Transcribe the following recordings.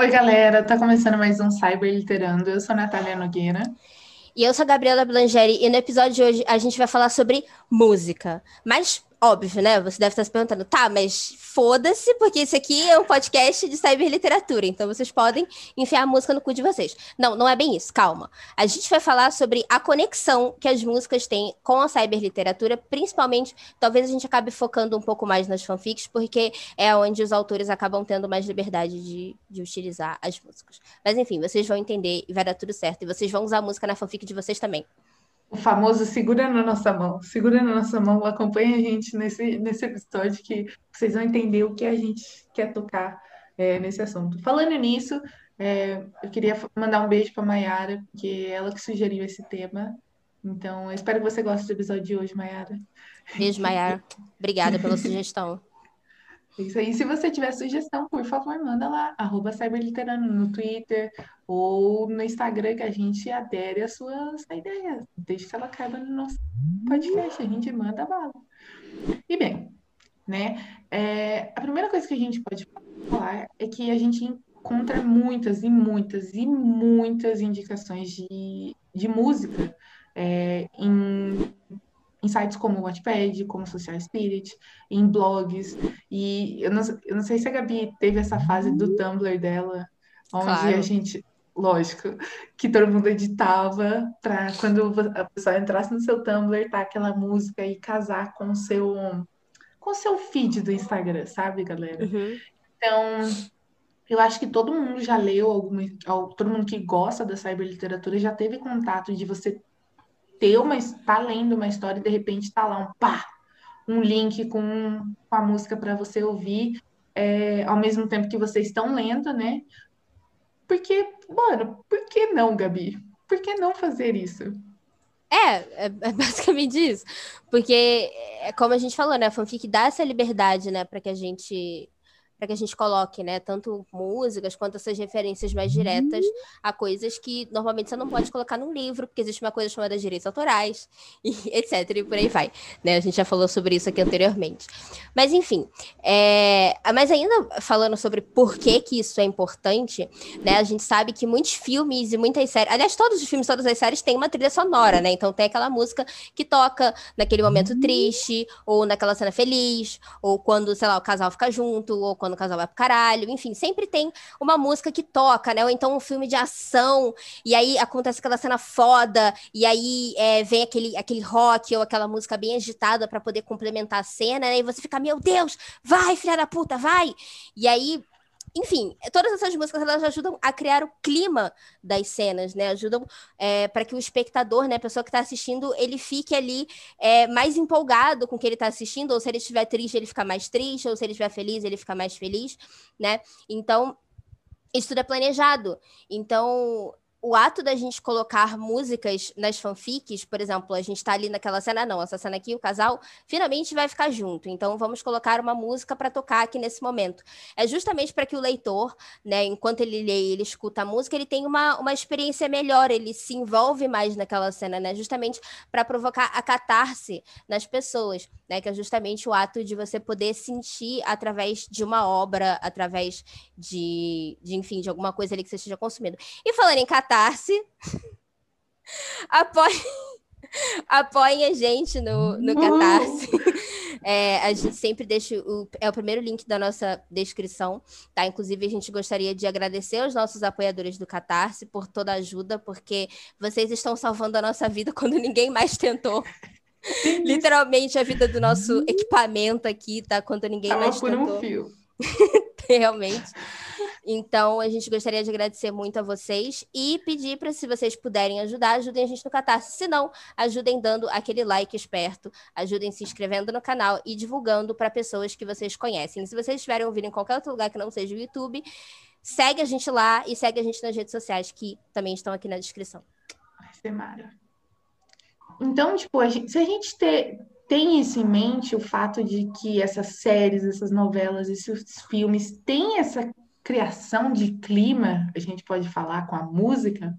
Oi, galera, tá começando mais um Cyberliterando. Eu sou Natália Nogueira. E eu sou a Gabriela Blangeri, e no episódio de hoje a gente vai falar sobre música. Mas óbvio, né? Você deve estar se perguntando, tá, mas foda-se, porque esse aqui é um podcast de cyberliteratura, então vocês podem enfiar a música no cu de vocês. Não, não é bem isso, calma. A gente vai falar sobre a conexão que as músicas têm com a cyberliteratura, principalmente, talvez a gente acabe focando um pouco mais nas fanfics, porque é onde os autores acabam tendo mais liberdade de, de utilizar as músicas. Mas enfim, vocês vão entender e vai dar tudo certo. E vocês vão usar a música na fanfic de vocês também o famoso segura na nossa mão, segura na nossa mão, acompanha a gente nesse, nesse episódio que vocês vão entender o que a gente quer tocar é, nesse assunto. Falando nisso, é, eu queria mandar um beijo para Mayara, porque é ela que sugeriu esse tema. Então, eu espero que você goste do episódio de hoje, Mayara. Beijo, Mayara. Obrigada pela sugestão. Isso aí. Se você tiver sugestão, por favor, manda lá, arroba Cyberliterano no Twitter ou no Instagram, que a gente adere às suas ideias. Deixe que ela caiba no nosso podcast, a gente manda bala. E bem, né? É, a primeira coisa que a gente pode falar é que a gente encontra muitas e muitas e muitas indicações de, de música é, em em sites como o Wattpad, como Social Spirit, em blogs. E eu não, eu não sei se a Gabi teve essa fase do Tumblr dela, onde claro. a gente, lógico, que todo mundo editava para quando a pessoa entrasse no seu Tumblr, tá aquela música e casar com o seu com o seu feed do Instagram, sabe, galera? Uhum. Então, eu acho que todo mundo já leu alguma, todo mundo que gosta da cyberliteratura já teve contato de você ter uma, tá lendo uma história e de repente tá lá um pá, um link com, com a música para você ouvir é, ao mesmo tempo que vocês estão lendo, né? Porque, mano, por que não, Gabi? Por que não fazer isso? É, é, é basicamente isso. Porque, é como a gente falou, né? A fanfic dá essa liberdade, né? Para que a gente para que a gente coloque, né, tanto músicas quanto essas referências mais diretas uhum. a coisas que normalmente você não pode colocar num livro, porque existe uma coisa chamada direitos autorais, e etc, e por aí vai, né, a gente já falou sobre isso aqui anteriormente. Mas, enfim, é... mas ainda falando sobre por que que isso é importante, né, a gente sabe que muitos filmes e muitas séries, aliás, todos os filmes, todas as séries têm uma trilha sonora, né, então tem aquela música que toca naquele momento uhum. triste, ou naquela cena feliz, ou quando, sei lá, o casal fica junto, ou quando quando o casal vai pro caralho, enfim, sempre tem uma música que toca, né? Ou então um filme de ação, e aí acontece aquela cena foda, e aí é, vem aquele, aquele rock ou aquela música bem agitada para poder complementar a cena, né? E você fica, meu Deus, vai, filha da puta, vai! E aí enfim, todas essas músicas elas ajudam a criar o clima das cenas, né? Ajudam é, para que o espectador, né, a pessoa que está assistindo, ele fique ali é, mais empolgado com o que ele está assistindo, ou se ele estiver triste, ele fica mais triste, ou se ele estiver feliz, ele fica mais feliz, né? Então, isso tudo é planejado. Então, o ato da gente colocar músicas nas fanfics, por exemplo, a gente está ali naquela cena, não, essa cena aqui, o casal finalmente vai ficar junto, então vamos colocar uma música para tocar aqui nesse momento. É justamente para que o leitor, né, enquanto ele lê ele escuta a música, ele tenha uma, uma experiência melhor, ele se envolve mais naquela cena, né, justamente para provocar a catarse nas pessoas, né, que é justamente o ato de você poder sentir através de uma obra, através de, de enfim, de alguma coisa ali que você esteja consumindo. E falando em catarse, Catarse. Apoie, apoiem a gente no, no Catarse. É, a gente sempre deixa o, é o primeiro link da nossa descrição, tá? Inclusive, a gente gostaria de agradecer aos nossos apoiadores do Catarse por toda a ajuda, porque vocês estão salvando a nossa vida quando ninguém mais tentou. Literalmente a vida do nosso equipamento aqui, tá? Quando ninguém Tava mais por tentou. Um fio. Realmente. Então, a gente gostaria de agradecer muito a vocês e pedir para, se vocês puderem ajudar, ajudem a gente no Catarse. Se não, ajudem dando aquele like esperto, ajudem se inscrevendo no canal e divulgando para pessoas que vocês conhecem. Se vocês estiverem ouvindo em qualquer outro lugar que não seja o YouTube, segue a gente lá e segue a gente nas redes sociais, que também estão aqui na descrição. Semara. Então, tipo, a gente, se a gente ter, tem isso em mente, o fato de que essas séries, essas novelas, esses filmes têm essa criação de clima, a gente pode falar com a música,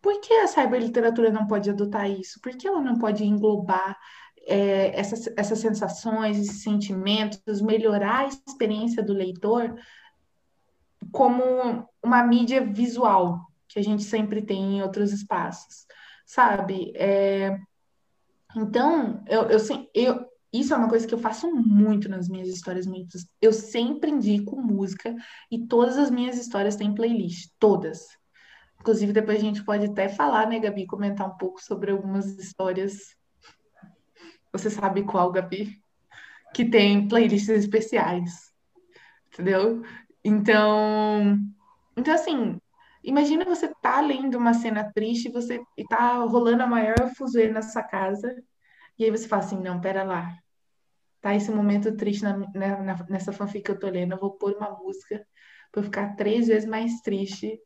por que a cyberliteratura não pode adotar isso? Por que ela não pode englobar é, essas, essas sensações, esses sentimentos, melhorar a experiência do leitor como uma mídia visual que a gente sempre tem em outros espaços, sabe? É, então, eu, eu, eu, isso é uma coisa que eu faço muito nas minhas histórias mitos. Eu sempre indico música e todas as minhas histórias têm playlist, todas. Inclusive, depois a gente pode até falar, né, Gabi, comentar um pouco sobre algumas histórias. Você sabe qual, Gabi? Que tem playlists especiais. Entendeu? Então, então assim, imagina você tá lendo uma cena triste você e tá rolando a maior fuzuê na sua casa, e aí você fala assim, não, pera lá. Tá esse momento triste na, na, nessa fanfic que eu tô lendo, eu vou pôr uma música para eu ficar três vezes mais triste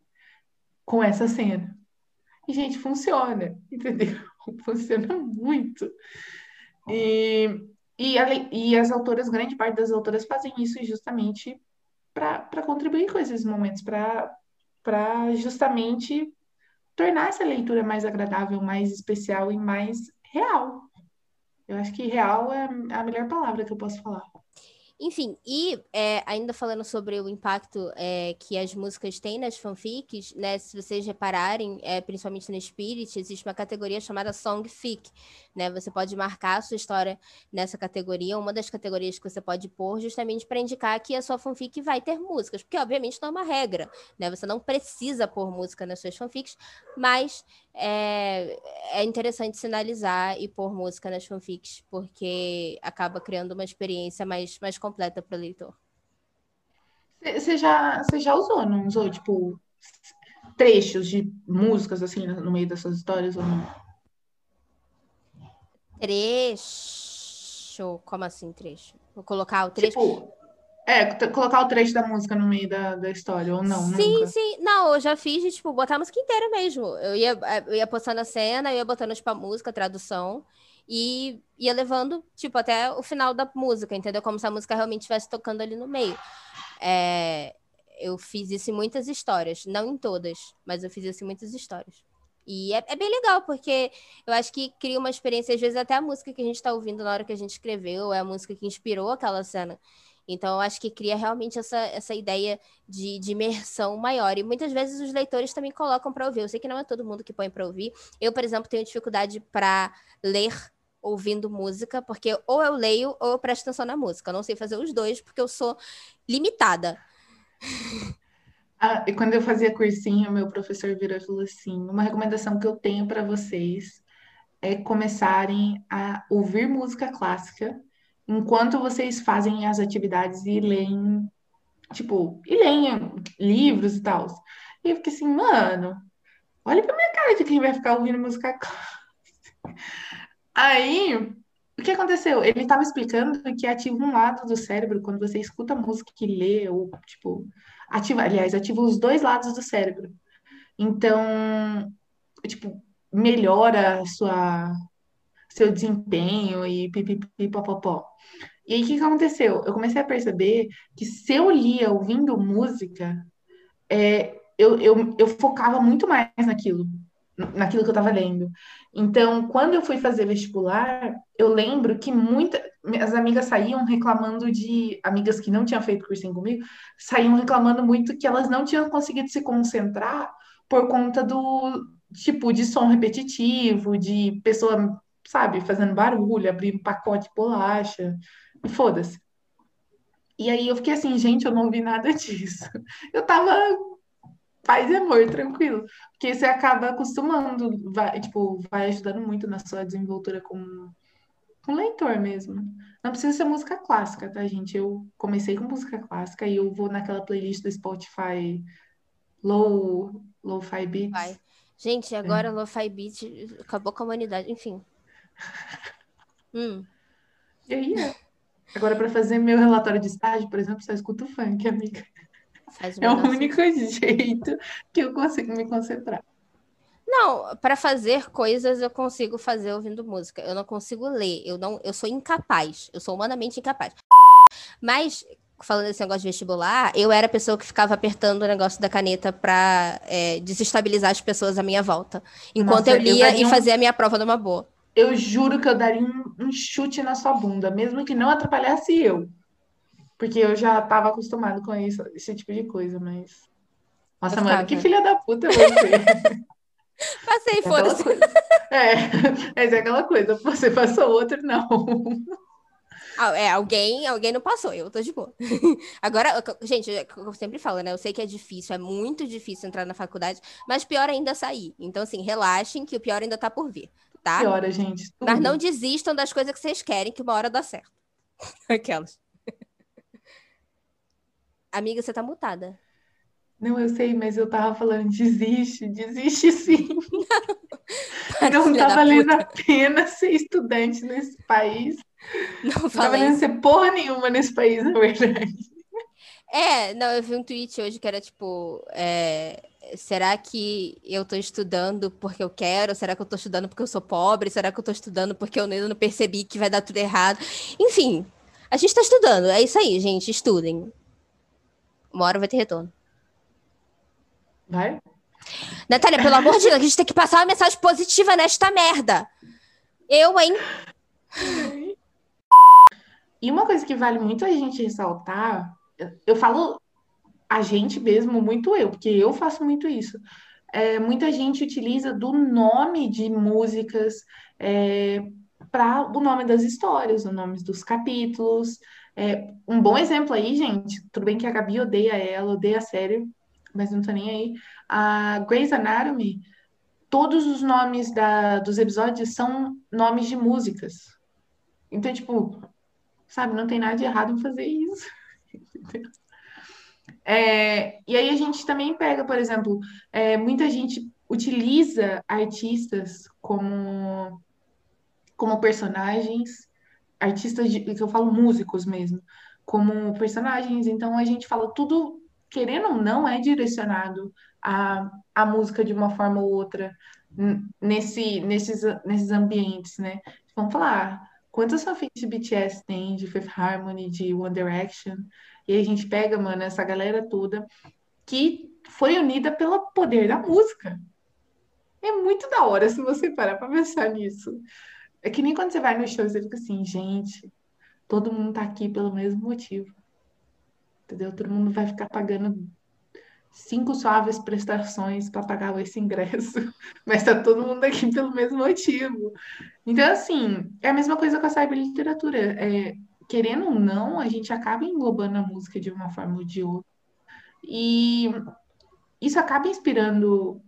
com essa cena. E, gente, funciona, entendeu? Funciona muito. E, e, e as autoras, grande parte das autoras fazem isso justamente para contribuir com esses momentos, para justamente tornar essa leitura mais agradável, mais especial e mais real. Eu acho que real é a melhor palavra que eu posso falar. Enfim, e é, ainda falando sobre o impacto é, que as músicas têm nas fanfics, né? Se vocês repararem, é, principalmente no Spirit, existe uma categoria chamada Songfic, né? Você pode marcar a sua história nessa categoria, uma das categorias que você pode pôr justamente para indicar que a sua fanfic vai ter músicas, porque obviamente não é uma regra, né? Você não precisa pôr música nas suas fanfics, mas é, é interessante sinalizar e pôr música nas fanfics, porque acaba criando uma experiência mais, mais completa para o leitor. Você já, já usou, não usou, tipo, trechos de músicas, assim, no meio das suas histórias ou não? Trecho? Como assim, trecho? Vou colocar o trecho. Tipo, é, colocar o trecho da música no meio da, da história, ou não? Sim, nunca. sim. Não, eu já fiz de, tipo, botar a música inteira mesmo. Eu ia, eu ia postando a cena, eu ia botando, tipo, a música, a tradução, e ia levando, tipo, até o final da música, entendeu? Como se a música realmente estivesse tocando ali no meio. É, eu fiz isso em muitas histórias, não em todas, mas eu fiz isso em muitas histórias. E é, é, bem legal, porque eu acho que cria uma experiência, às vezes até a música que a gente está ouvindo na hora que a gente escreveu, é a música que inspirou aquela cena. Então, eu acho que cria realmente essa, essa ideia de, de imersão maior. E muitas vezes os leitores também colocam para ouvir. Eu sei que não é todo mundo que põe para ouvir. Eu, por exemplo, tenho dificuldade para ler ouvindo música, porque ou eu leio ou eu presto atenção na música. Eu não sei fazer os dois, porque eu sou limitada. Ah, e quando eu fazia cursinho, meu professor virou e falou assim: uma recomendação que eu tenho para vocês é começarem a ouvir música clássica enquanto vocês fazem as atividades e leem, tipo, e leem livros e tal. E eu fiquei assim, mano, olha pra minha cara de quem vai ficar ouvindo música clássica. Aí, o que aconteceu? Ele estava explicando que ativa um lado do cérebro quando você escuta música e lê, ou, tipo, ativa, aliás, ativa os dois lados do cérebro. Então, tipo, melhora a sua seu desempenho e pipipipopopó. E aí, o que, aconteceu? Eu comecei a perceber que se eu lia ouvindo música, é, eu, eu, eu focava muito mais naquilo, naquilo que eu estava lendo. Então, quando eu fui fazer vestibular, eu lembro que muitas minhas amigas saíam reclamando de amigas que não tinham feito cursinho comigo, saíam reclamando muito que elas não tinham conseguido se concentrar por conta do tipo de som repetitivo, de pessoa sabe, fazendo barulho, abrindo pacote de bolacha, e foda-se. E aí eu fiquei assim, gente, eu não ouvi nada disso. Eu tava paz e amor, tranquilo. Porque você acaba acostumando, vai, tipo, vai ajudando muito na sua desenvoltura como um leitor mesmo. Não precisa ser música clássica, tá, gente? Eu comecei com música clássica e eu vou naquela playlist do Spotify Low, Lo-Fi Beats. Vai. Gente, agora é. Lo-Fi Beats acabou com a humanidade. Enfim, Hum. E aí, é. Agora, para fazer meu relatório de estágio, por exemplo, só escuto funk, amiga. é o único jeito que eu consigo me concentrar. Não, para fazer coisas eu consigo fazer ouvindo música. Eu não consigo ler. Eu não, eu sou incapaz. Eu sou humanamente incapaz. Mas falando desse negócio de vestibular, eu era a pessoa que ficava apertando o negócio da caneta para é, desestabilizar as pessoas à minha volta, enquanto Nossa, eu lia eu e um... fazia a minha prova numa boa. Eu juro que eu daria um, um, chute na sua bunda, mesmo que não atrapalhasse eu. Porque eu já estava acostumado com isso, esse tipo de coisa, mas. Nossa, mano, que filha da puta você. Passei, é foda-se. É, mas é aquela coisa, você passou outro, não. É, alguém, alguém não passou, eu tô de boa. Agora, gente, eu sempre falo, né? Eu sei que é difícil, é muito difícil entrar na faculdade, mas pior ainda é sair. Então, assim, relaxem que o pior ainda tá por vir, tá? Piora, gente. Tudo. Mas não desistam das coisas que vocês querem, que uma hora dá certo. Aquelas. Amiga, você tá mutada. Não, eu sei, mas eu tava falando, desiste, desiste sim. Não, não tá valendo a pena ser estudante nesse país. Não, não tá valendo ser porra nenhuma nesse país, na verdade. É, não, eu vi um tweet hoje que era tipo, é, será que eu tô estudando porque eu quero? Será que eu tô estudando porque eu sou pobre? Será que eu tô estudando porque eu ainda não percebi que vai dar tudo errado? Enfim, a gente tá estudando, é isso aí, gente, estudem. Uma hora vai ter retorno. Vai? Natália, pelo amor de Deus, a gente tem que passar uma mensagem positiva nesta merda. Eu, hein? E uma coisa que vale muito a gente ressaltar, eu falo a gente mesmo, muito eu, porque eu faço muito isso. É, muita gente utiliza do nome de músicas é, para o nome das histórias, os nomes dos capítulos. É, um bom exemplo aí, gente, tudo bem que a Gabi odeia ela, odeia a série, mas não tô nem aí. A Grey's Anatomy, todos os nomes da, dos episódios são nomes de músicas. Então, tipo, sabe, não tem nada de errado em fazer isso. É, e aí a gente também pega, por exemplo, é, muita gente utiliza artistas como, como personagens, artistas de, que eu falo músicos mesmo, como personagens. Então a gente fala tudo querendo ou não, é direcionado à, à música de uma forma ou outra nesse, nesses, nesses ambientes, né? Vamos falar, quantas fanfics de BTS tem, de Fifth Harmony, de One Direction? E a gente pega, mano, essa galera toda que foi unida pelo poder da música. É muito da hora se você parar pra pensar nisso. É que nem quando você vai no show, você fica assim, gente, todo mundo tá aqui pelo mesmo motivo entendeu? Todo mundo vai ficar pagando cinco suaves prestações para pagar esse ingresso, mas tá todo mundo aqui pelo mesmo motivo. Então, assim, é a mesma coisa com a cyberliteratura. É, querendo ou não, a gente acaba englobando a música de uma forma ou de outra. E isso acaba inspirando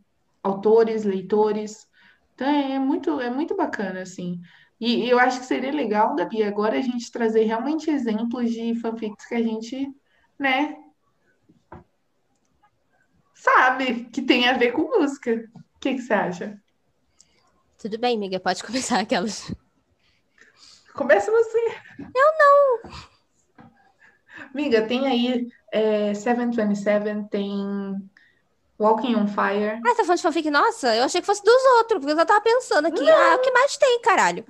autores, leitores. Então, é muito, é muito bacana, assim. E eu acho que seria legal, Gabi, agora a gente trazer realmente exemplos de fanfics que a gente né? Sabe que tem a ver com música. O que, que você acha? Tudo bem, amiga, pode começar aquelas. Começa você. Eu não. Amiga, tem aí é, 727, tem Walking on Fire. Ah, você tá falando de fanfic? Nossa, eu achei que fosse dos outros, porque eu já tava pensando aqui. Não. Ah, o que mais tem, caralho?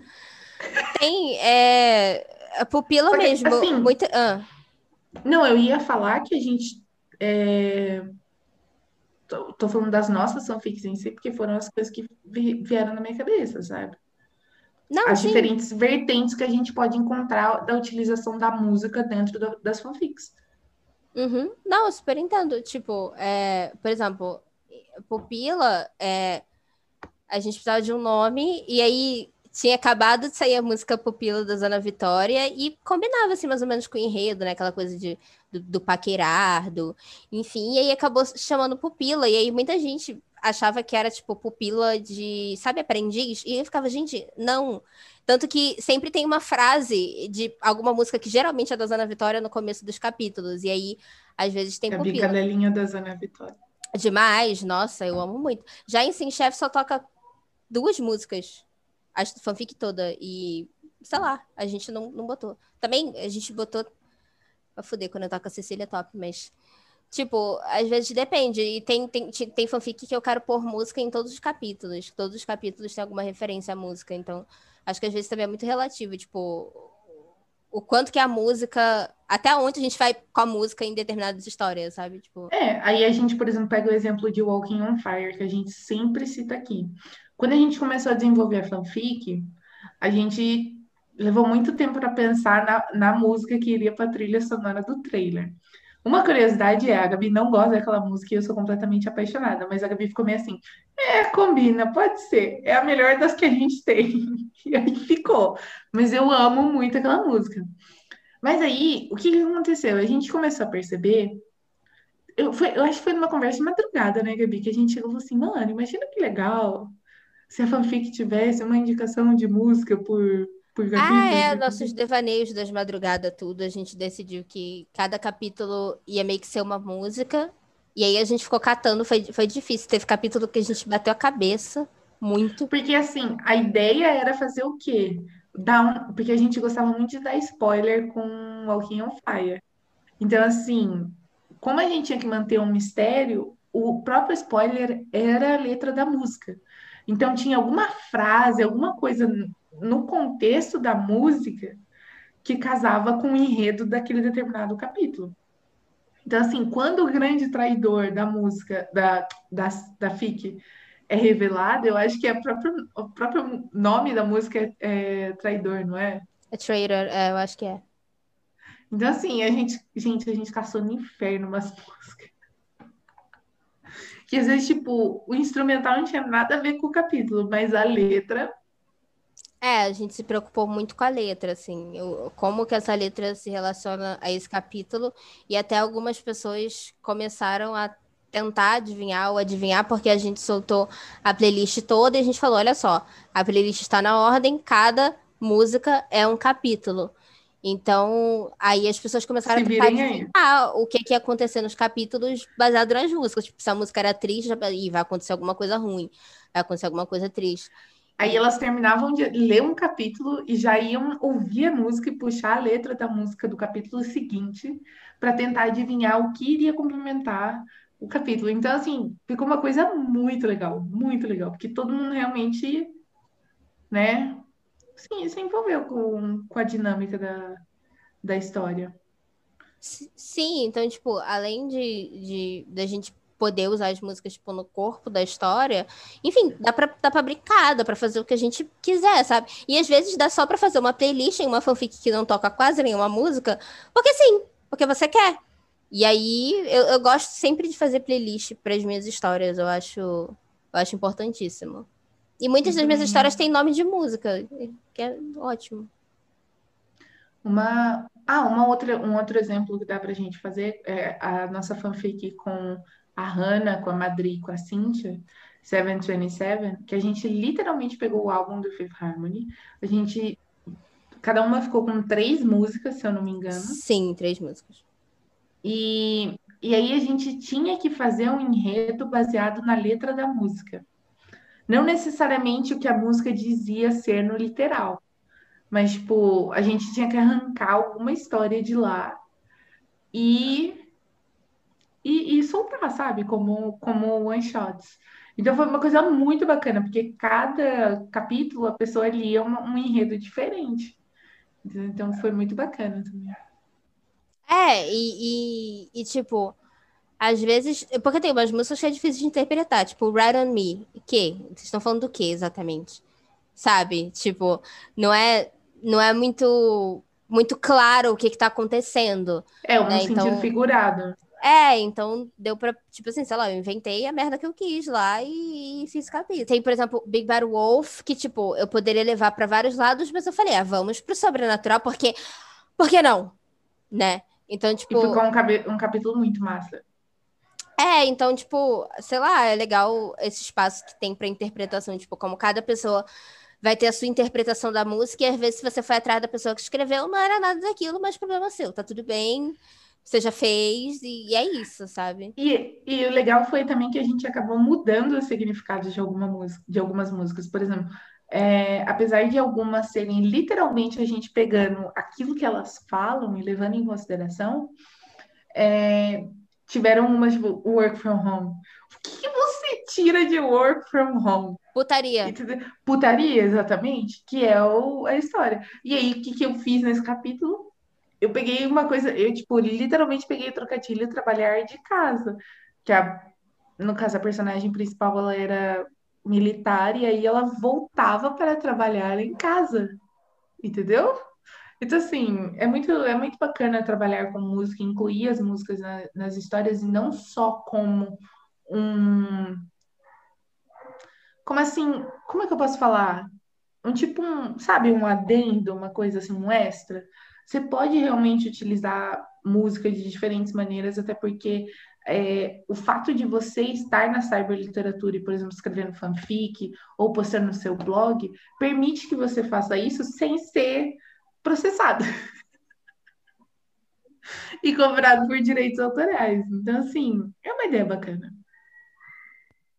Tem é, a pupila porque, mesmo. Assim, muita, ah. Não, eu ia falar que a gente. É... Tô, tô, falando das nossas fanfics em si, porque foram as coisas que vieram na minha cabeça, sabe? Não, as sim. diferentes vertentes que a gente pode encontrar da utilização da música dentro do, das fanfics. Uhum. Não, eu super entendo. Tipo, é, por exemplo, Pupila, é, a gente precisava de um nome, e aí tinha acabado de sair a música Pupila da Zona Vitória e combinava, assim, mais ou menos com o enredo, né? Aquela coisa de, do, do paquerar, do... Enfim, e aí acabou chamando Pupila. E aí muita gente achava que era, tipo, pupila de, sabe, aprendiz? E eu ficava, gente, não. Tanto que sempre tem uma frase de alguma música que geralmente é da Zona Vitória no começo dos capítulos. E aí, às vezes, tem é pupila. A cadelinha da Zona Vitória. Demais, nossa, eu amo muito. Já em Sim Chef só toca duas músicas a fanfic toda. E, sei lá, a gente não, não botou. Também a gente botou. Pra fuder quando eu toco a Cecília Top, mas. Tipo, às vezes depende. E tem, tem, tem fanfic que eu quero pôr música em todos os capítulos. Todos os capítulos têm alguma referência à música. Então, acho que às vezes também é muito relativo. Tipo, o quanto que a música. Até onde a gente vai com a música em determinadas histórias, sabe? Tipo... É, aí a gente, por exemplo, pega o exemplo de Walking on Fire, que a gente sempre cita aqui. Quando a gente começou a desenvolver a fanfic, a gente levou muito tempo para pensar na, na música que iria para a trilha sonora do trailer. Uma curiosidade é, a Gabi não gosta daquela música e eu sou completamente apaixonada, mas a Gabi ficou meio assim, é, combina, pode ser, é a melhor das que a gente tem. E aí ficou. Mas eu amo muito aquela música. Mas aí, o que, que aconteceu? A gente começou a perceber, eu, foi, eu acho que foi numa conversa de madrugada, né, Gabi, que a gente chegou assim, mano, imagina que legal se a fanfic tivesse uma indicação de música por ah, é, nossos devaneios das madrugadas, tudo. A gente decidiu que cada capítulo ia meio que ser uma música. E aí a gente ficou catando, foi, foi difícil. Teve capítulo que a gente bateu a cabeça muito. Porque assim, a ideia era fazer o quê? Dar um... Porque a gente gostava muito de dar spoiler com Walking on Fire. Então, assim, como a gente tinha que manter um mistério, o próprio spoiler era a letra da música. Então, tinha alguma frase, alguma coisa no contexto da música que casava com o enredo daquele determinado capítulo. Então, assim, quando o grande traidor da música, da, da, da FIC, é revelado, eu acho que é próprio, o próprio nome da música é, é traidor, não é? É traitor, é, eu acho que é. Então, assim, a gente, gente, a gente caçou no inferno umas músicas. Que às vezes, tipo, o instrumental não tinha nada a ver com o capítulo, mas a letra é, a gente se preocupou muito com a letra, assim, eu, como que essa letra se relaciona a esse capítulo, e até algumas pessoas começaram a tentar adivinhar ou adivinhar, porque a gente soltou a playlist toda e a gente falou: olha só, a playlist está na ordem, cada música é um capítulo. Então, aí as pessoas começaram a tentar adivinhar o que, que ia acontecer nos capítulos baseado nas músicas. Tipo, se a música era triste, e vai acontecer alguma coisa ruim, vai acontecer alguma coisa triste. Aí elas terminavam de ler um capítulo e já iam ouvir a música e puxar a letra da música do capítulo seguinte para tentar adivinhar o que iria complementar o capítulo. Então, assim, ficou uma coisa muito legal, muito legal, porque todo mundo realmente, né, sim, se envolveu com, com a dinâmica da, da história. Sim, então, tipo, além de, de da gente poder usar as músicas tipo, no corpo da história. Enfim, dá pra, dá pra brincar, dá pra fazer o que a gente quiser, sabe? E às vezes dá só pra fazer uma playlist em uma fanfic que não toca quase nenhuma música, porque sim, porque você quer. E aí eu, eu gosto sempre de fazer playlist para as minhas histórias, eu acho, eu acho importantíssimo. E muitas das minhas histórias têm nome de música, que é ótimo. Uma, ah, uma outra, um outro exemplo que dá pra gente fazer é a nossa fanfic com a Hannah com a Madri com a Cynthia, 727, que a gente literalmente pegou o álbum do Fifth Harmony. A gente. Cada uma ficou com três músicas, se eu não me engano. Sim, três músicas. E, e aí a gente tinha que fazer um enredo baseado na letra da música. Não necessariamente o que a música dizia ser no literal. Mas, tipo, a gente tinha que arrancar alguma história de lá e e, e soltar, sabe? Como, como one shots. Então foi uma coisa muito bacana, porque cada capítulo a pessoa lia um, um enredo diferente. Então foi muito bacana também. É, e, e, e, tipo, às vezes. Porque tem umas músicas que é difícil de interpretar, tipo, Ride on Me. Que? Vocês estão falando do que exatamente? Sabe? Tipo, não é, não é muito muito claro o que está acontecendo. É, um né? sentido então, figurado. É, então deu pra, tipo assim, sei lá, eu inventei a merda que eu quis lá e, e fiz capítulo. Tem, por exemplo, Big Bad Wolf, que, tipo, eu poderia levar para vários lados, mas eu falei, ah, vamos pro sobrenatural, porque. Por que não? Né? Então, tipo. E ficou um, um capítulo muito massa. É, então, tipo, sei lá, é legal esse espaço que tem para interpretação, tipo, como cada pessoa vai ter a sua interpretação da música, e às vezes, se você foi atrás da pessoa que escreveu, não era nada daquilo, mas problema seu, tá tudo bem você já fez e, é isso, sabe? E, e o legal foi também que a gente acabou mudando o significado de, alguma música, de algumas músicas. Por exemplo, é, apesar de algumas serem literalmente a gente pegando aquilo que elas falam e levando em consideração, é, tiveram uma, tipo, work from home. O que você tira de work from home? Putaria. Putaria, exatamente, que é o, a história. E aí, o que, que eu fiz nesse capítulo? Eu peguei uma coisa, eu, tipo, literalmente peguei o trocadilho trabalhar de casa. Que a, no caso, a personagem principal, ela era militar, e aí ela voltava para trabalhar em casa. Entendeu? Então, assim, é muito, é muito bacana trabalhar com música, incluir as músicas na, nas histórias, e não só como um. Como assim? Como é que eu posso falar? Um tipo, um, sabe, um adendo, uma coisa assim, um extra. Você pode realmente utilizar música de diferentes maneiras, até porque é, o fato de você estar na cyberliteratura e, por exemplo, escrevendo fanfic ou postando no seu blog, permite que você faça isso sem ser processado e cobrado por direitos autorais. Então, assim, é uma ideia bacana.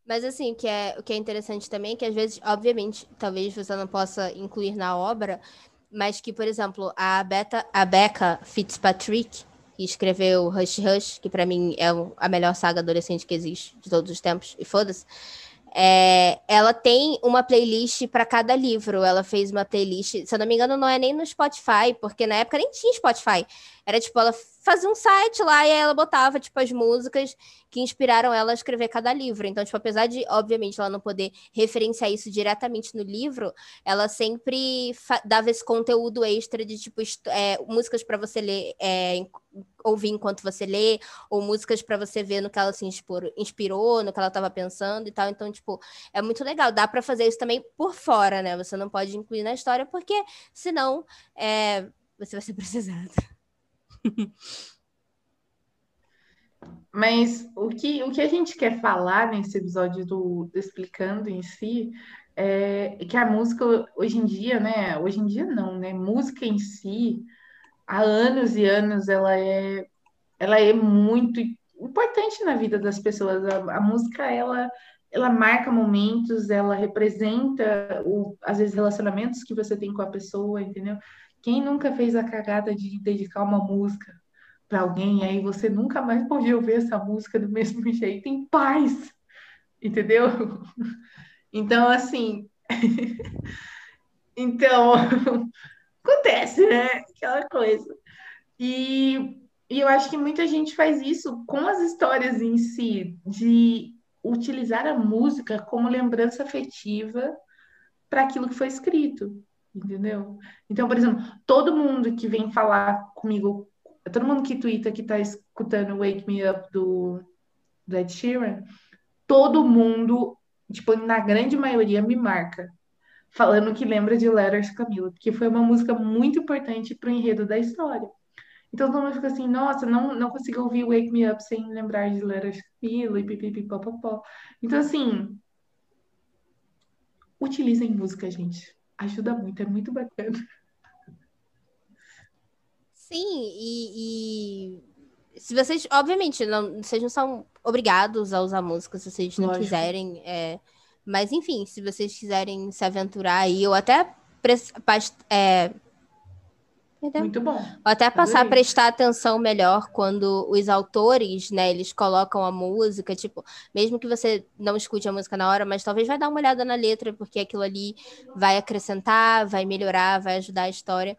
Mas assim, que é, o que é interessante também é que às vezes, obviamente, talvez você não possa incluir na obra, mas que, por exemplo, a, Beta, a Becca Fitzpatrick, que escreveu Rush Rush, que para mim é a melhor saga adolescente que existe de todos os tempos, e foda-se, é, ela tem uma playlist para cada livro. Ela fez uma playlist, se eu não me engano, não é nem no Spotify, porque na época nem tinha Spotify. Era tipo, ela fazia um site lá e ela botava, tipo, as músicas que inspiraram ela a escrever cada livro. Então, tipo, apesar de, obviamente, ela não poder referenciar isso diretamente no livro, ela sempre dava esse conteúdo extra de, tipo, é, músicas para você ler, é, ouvir enquanto você lê, ou músicas para você ver no que ela se inspirou, no que ela estava pensando e tal. Então, tipo, é muito legal. Dá para fazer isso também por fora, né? Você não pode incluir na história, porque senão é, você vai ser precisado. Mas o que, o que a gente quer falar nesse episódio do, do Explicando em si é que a música hoje em dia, né? Hoje em dia não, né? Música em si, há anos e anos, ela é, ela é muito importante na vida das pessoas. A, a música, ela, ela marca momentos, ela representa, o, às vezes, relacionamentos que você tem com a pessoa, entendeu? Quem nunca fez a cagada de dedicar uma música para alguém, aí você nunca mais pode ouvir essa música do mesmo jeito em paz, entendeu? Então, assim. então, acontece, né? Aquela coisa. E, e eu acho que muita gente faz isso com as histórias em si, de utilizar a música como lembrança afetiva para aquilo que foi escrito entendeu? Então, por exemplo, todo mundo que vem falar comigo, todo mundo que twitta que tá escutando Wake Me Up do, do Ed Sheeran, todo mundo, tipo, na grande maioria, me marca, falando que lembra de Letters Camila, porque foi uma música muito importante pro enredo da história. Então todo mundo fica assim, nossa, não, não consigo ouvir Wake Me Up sem lembrar de Letters Camila e pipipipopopó. Então, assim, utilizem música, gente ajuda muito, é muito bacana. Sim, e, e, se vocês, obviamente, não, vocês não são obrigados a usar música se vocês não Lógico. quiserem. É, mas, enfim, se vocês quiserem se aventurar aí, ou até é, Entendeu? Muito bom. Ou até passar a prestar atenção melhor quando os autores, né, eles colocam a música, tipo, mesmo que você não escute a música na hora, mas talvez vai dar uma olhada na letra, porque aquilo ali vai acrescentar, vai melhorar, vai ajudar a história.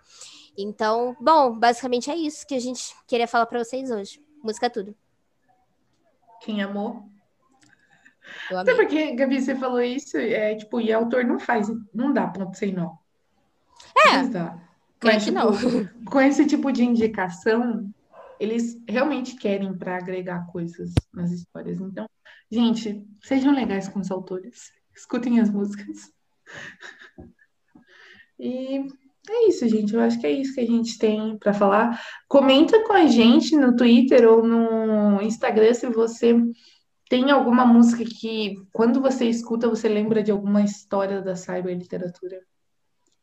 Então, bom, basicamente é isso que a gente queria falar para vocês hoje. Música é tudo. Quem amou? Até porque, Gabi, você falou isso, é tipo, e autor não faz, não dá ponto sem nó. É. Mas dá. Mas, tipo, não. com esse tipo de indicação, eles realmente querem para agregar coisas nas histórias. Então, gente, sejam legais com os autores. Escutem as músicas. E é isso, gente. Eu acho que é isso que a gente tem para falar. Comenta com a gente no Twitter ou no Instagram se você tem alguma música que, quando você escuta, você lembra de alguma história da cyberliteratura.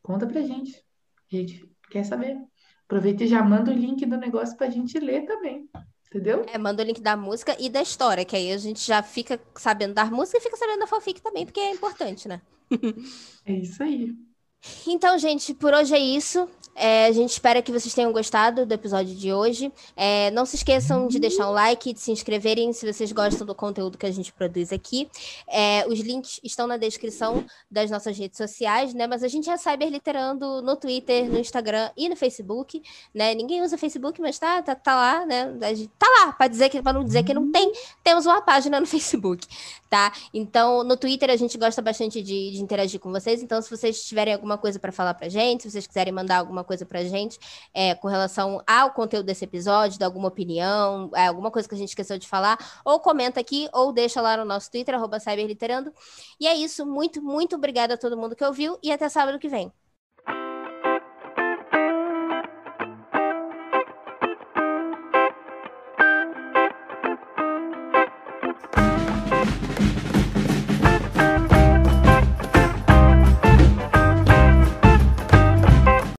Conta pra gente. A gente quer saber. Aproveita e já manda o link do negócio para a gente ler também. Entendeu? É, manda o link da música e da história, que aí a gente já fica sabendo da música e fica sabendo da fanfic também, porque é importante, né? é isso aí. Então, gente, por hoje é isso. É, a gente espera que vocês tenham gostado do episódio de hoje. É, não se esqueçam de deixar um like, de se inscreverem se vocês gostam do conteúdo que a gente produz aqui. É, os links estão na descrição das nossas redes sociais, né? Mas a gente é cyberliterando no Twitter, no Instagram e no Facebook, né? Ninguém usa Facebook, mas tá, tá, tá lá, né? Tá lá, para dizer que para não dizer que não tem, temos uma página no Facebook, tá? Então, no Twitter a gente gosta bastante de, de interagir com vocês. Então, se vocês tiverem alguma coisa para falar pra gente, se vocês quiserem mandar alguma coisa pra gente é, com relação ao conteúdo desse episódio, de alguma opinião, é, alguma coisa que a gente esqueceu de falar, ou comenta aqui, ou deixa lá no nosso Twitter, Cyberliterando. E é isso, muito, muito obrigada a todo mundo que ouviu e até sábado que vem.